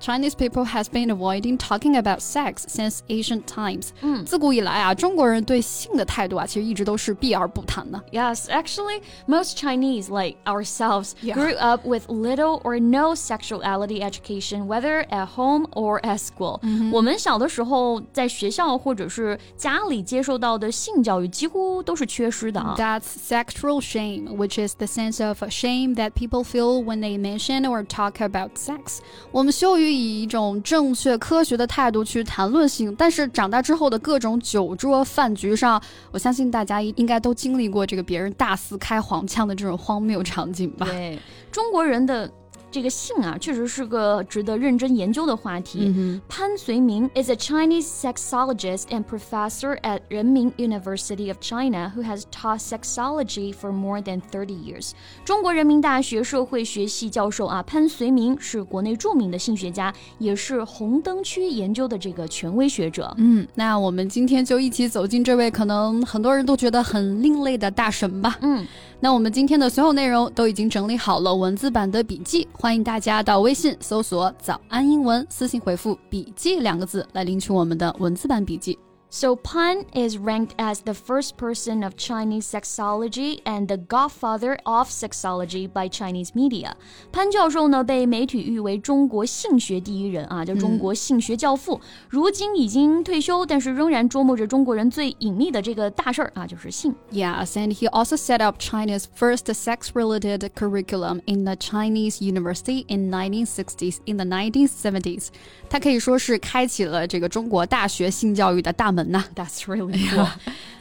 ！Chinese people has been avoiding talking about sex since ancient times. 嗯，自古以来啊，中国人对性的态度啊，其实一直都是避而不谈的。Yes, actually, most Chinese, like ourselves, yeah. grew up with little or no sexuality education, whether at home or at school. 我们小的时候在学校或者是家里接受到的性教育几乎都是缺失的啊。That's sexual shame, which is the sense of shame that people feel when they mention or talk about sex. 我们羞于 以一种正确科学的态度去谈论性，但是长大之后的各种酒桌饭局上，我相信大家应该都经历过这个别人大肆开黄腔的这种荒谬场景吧？对，中国人的。这个性啊，确实是个值得认真研究的话题。嗯、潘绥铭 is a Chinese sexologist and professor at Renmin University of China who has taught sexology for more than thirty years。中国人民大学社会学系教授啊，潘绥铭是国内著名的性学家，也是红灯区研究的这个权威学者。嗯，那我们今天就一起走进这位可能很多人都觉得很另类的大神吧。嗯。那我们今天的所有内容都已经整理好了文字版的笔记，欢迎大家到微信搜索“早安英文”，私信回复“笔记”两个字来领取我们的文字版笔记。So Pan is ranked as the first person of Chinese sexology and the godfather of sexology by Chinese media. 潘教授呢被媒体誉为中国性学第一人啊，叫中国性学教父。如今已经退休，但是仍然琢磨着中国人最隐秘的这个大事儿啊，就是性。Yes, and he also set up China's first sex-related curriculum in the Chinese university in 1960s. In the 1970s, 他可以说是开启了这个中国大学性教育的大门。 门呐。That's really cool.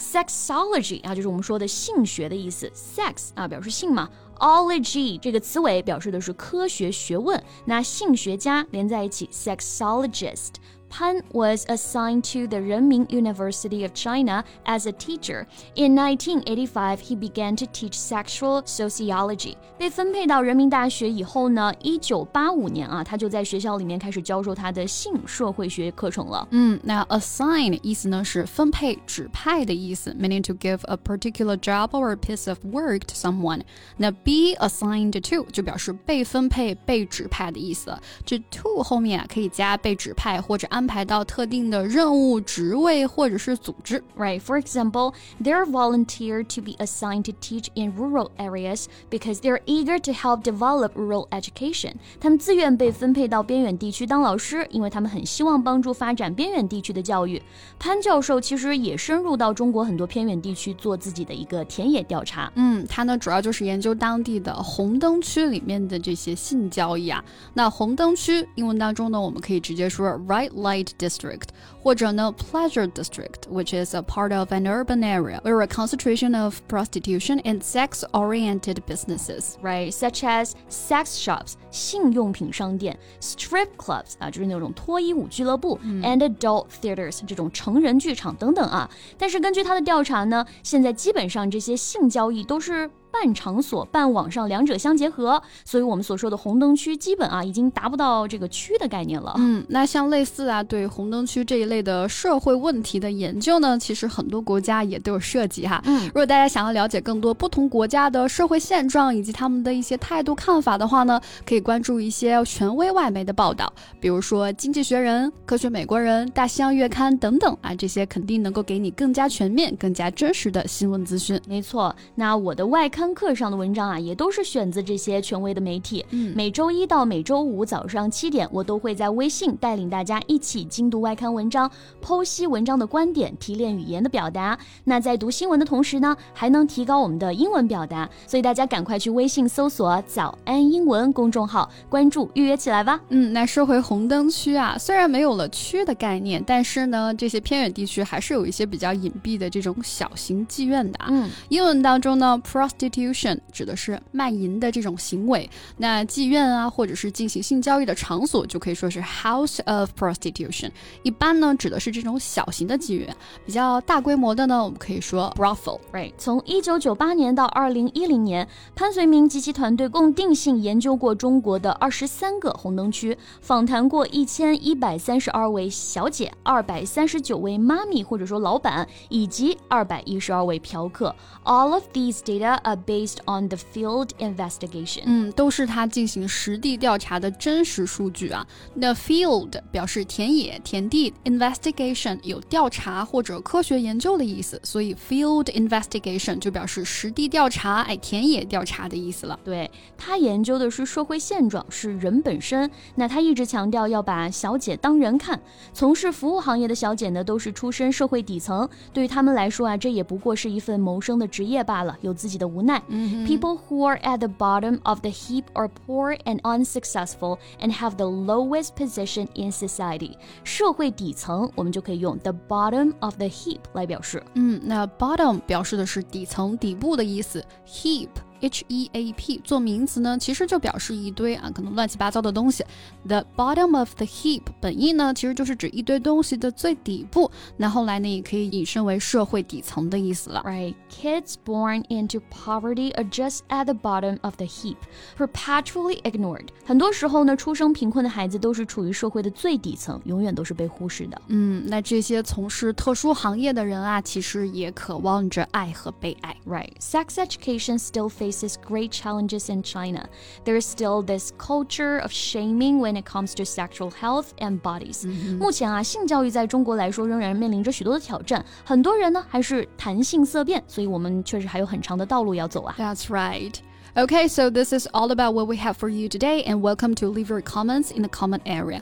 Sexology 啊，就是我们说的性学的意思。Sex 啊，表示性嘛。ology 这个词尾表示的是科学学问。那性学家连在一起，sexologist。Pan was assigned to the Renmin University of China as a teacher. In 1985, he began to teach sexual sociology. 被分配到人民大学以后呢，一九八五年啊，他就在学校里面开始教授他的性社会学课程了。嗯，那 assign 意思呢是分配、指派的意思，meaning to give a particular job or a piece of work to someone。那 be assigned to 就表示被分配、被指派的意思。这 to 后面啊可以加被指派或者 安排到特定的任务、职位或者是组织。Right. For example, they're volunteered to be assigned to teach in rural areas because they're eager to help develop rural education. 他们自愿被分配到边远地区当老师，因为他们很希望帮助发展边远地区的教育。潘教授其实也深入到中国很多偏远地区做自己的一个田野调查。嗯，他呢主要就是研究当地的红灯区里面的这些性交易啊。那红灯区英文当中呢，我们可以直接说 right light district，或者呢 pleasure district，which is a part of an urban area where a concentration of prostitution and sex-oriented businesses, right, such as sex shops 性用品商店，strip clubs 啊，就是那种脱衣舞俱乐部、嗯、，and adult theaters 这种成人剧场等等啊。但是根据他的调查呢，现在基本上这些性交易都是。 半场所、半网上两者相结合，所以我们所说的红灯区基本啊已经达不到这个区的概念了。嗯，那像类似啊对红灯区这一类的社会问题的研究呢，其实很多国家也都有涉及哈。嗯，如果大家想要了解更多不同国家的社会现状以及他们的一些态度看法的话呢，可以关注一些权威外媒的报道，比如说《经济学人》、《科学美国人》、《大西洋月刊》等等啊，这些肯定能够给你更加全面、更加真实的新闻资讯。没错，那我的外刊。单课上的文章啊，也都是选自这些权威的媒体。嗯，每周一到每周五早上七点，我都会在微信带领大家一起精读外刊文章，剖析文章的观点，提炼语言的表达。那在读新闻的同时呢，还能提高我们的英文表达。所以大家赶快去微信搜索“早安英文”公众号，关注预约起来吧。嗯，那说回红灯区啊，虽然没有了区的概念，但是呢，这些偏远地区还是有一些比较隐蔽的这种小型妓院的啊。嗯，英文当中呢，prostitution stitution 指的是卖淫的这种行为，那妓院啊，或者是进行性交易的场所，就可以说是 house of prostitution。一般呢，指的是这种小型的妓院，比较大规模的呢，我们可以说 brothel。Right，从一九九八年到二零一零年，潘绥铭及其团队共定性研究过中国的二十三个红灯区，访谈过一千一百三十二位小姐、二百三十九位妈咪或者说老板，以及二百一十二位嫖客。All of these data are based on the field investigation。嗯，都是他进行实地调查的真实数据啊。The field 表示田野、田地，investigation 有调查或者科学研究的意思，所以 field investigation 就表示实地调查，哎，田野调查的意思了。对他研究的是社会现状，是人本身。那他一直强调要把小姐当人看。从事服务行业的小姐呢，都是出身社会底层，对于他们来说啊，这也不过是一份谋生的职业罢了，有自己的无奈。嗯 People who are at the bottom of the heap are poor and unsuccessful and have the lowest position in society。社会底层，我们就可以用 the bottom of the heap 来表示。嗯，那 bottom 表示的是底层、底部的意思，heap。 H E A P 做名词呢，其实就表示一堆啊，可能乱七八糟的东西。The bottom of the heap 本意呢，其实就是指一堆东西的最底部。那后来呢，也可以引申为社会底层的意思了。Right, kids born into poverty are just at the bottom of the heap, perpetually ignored. 很多时候呢，出生贫困的孩子都是处于社会的最底层，永远都是被忽视的。嗯，那这些从事特殊行业的人啊，其实也渴望着爱和被爱。Right. Sex education still faces great challenges in China. There is still this culture of shaming when it comes to sexual health and bodies. 目前啊，性教育在中国来说仍然面临着许多的挑战，很多人呢还是谈性色变，所以我们确实还有很长的道路要走啊。 That's right. Okay, so this is all about what we have for you today, and welcome to leave your comments in the comment area.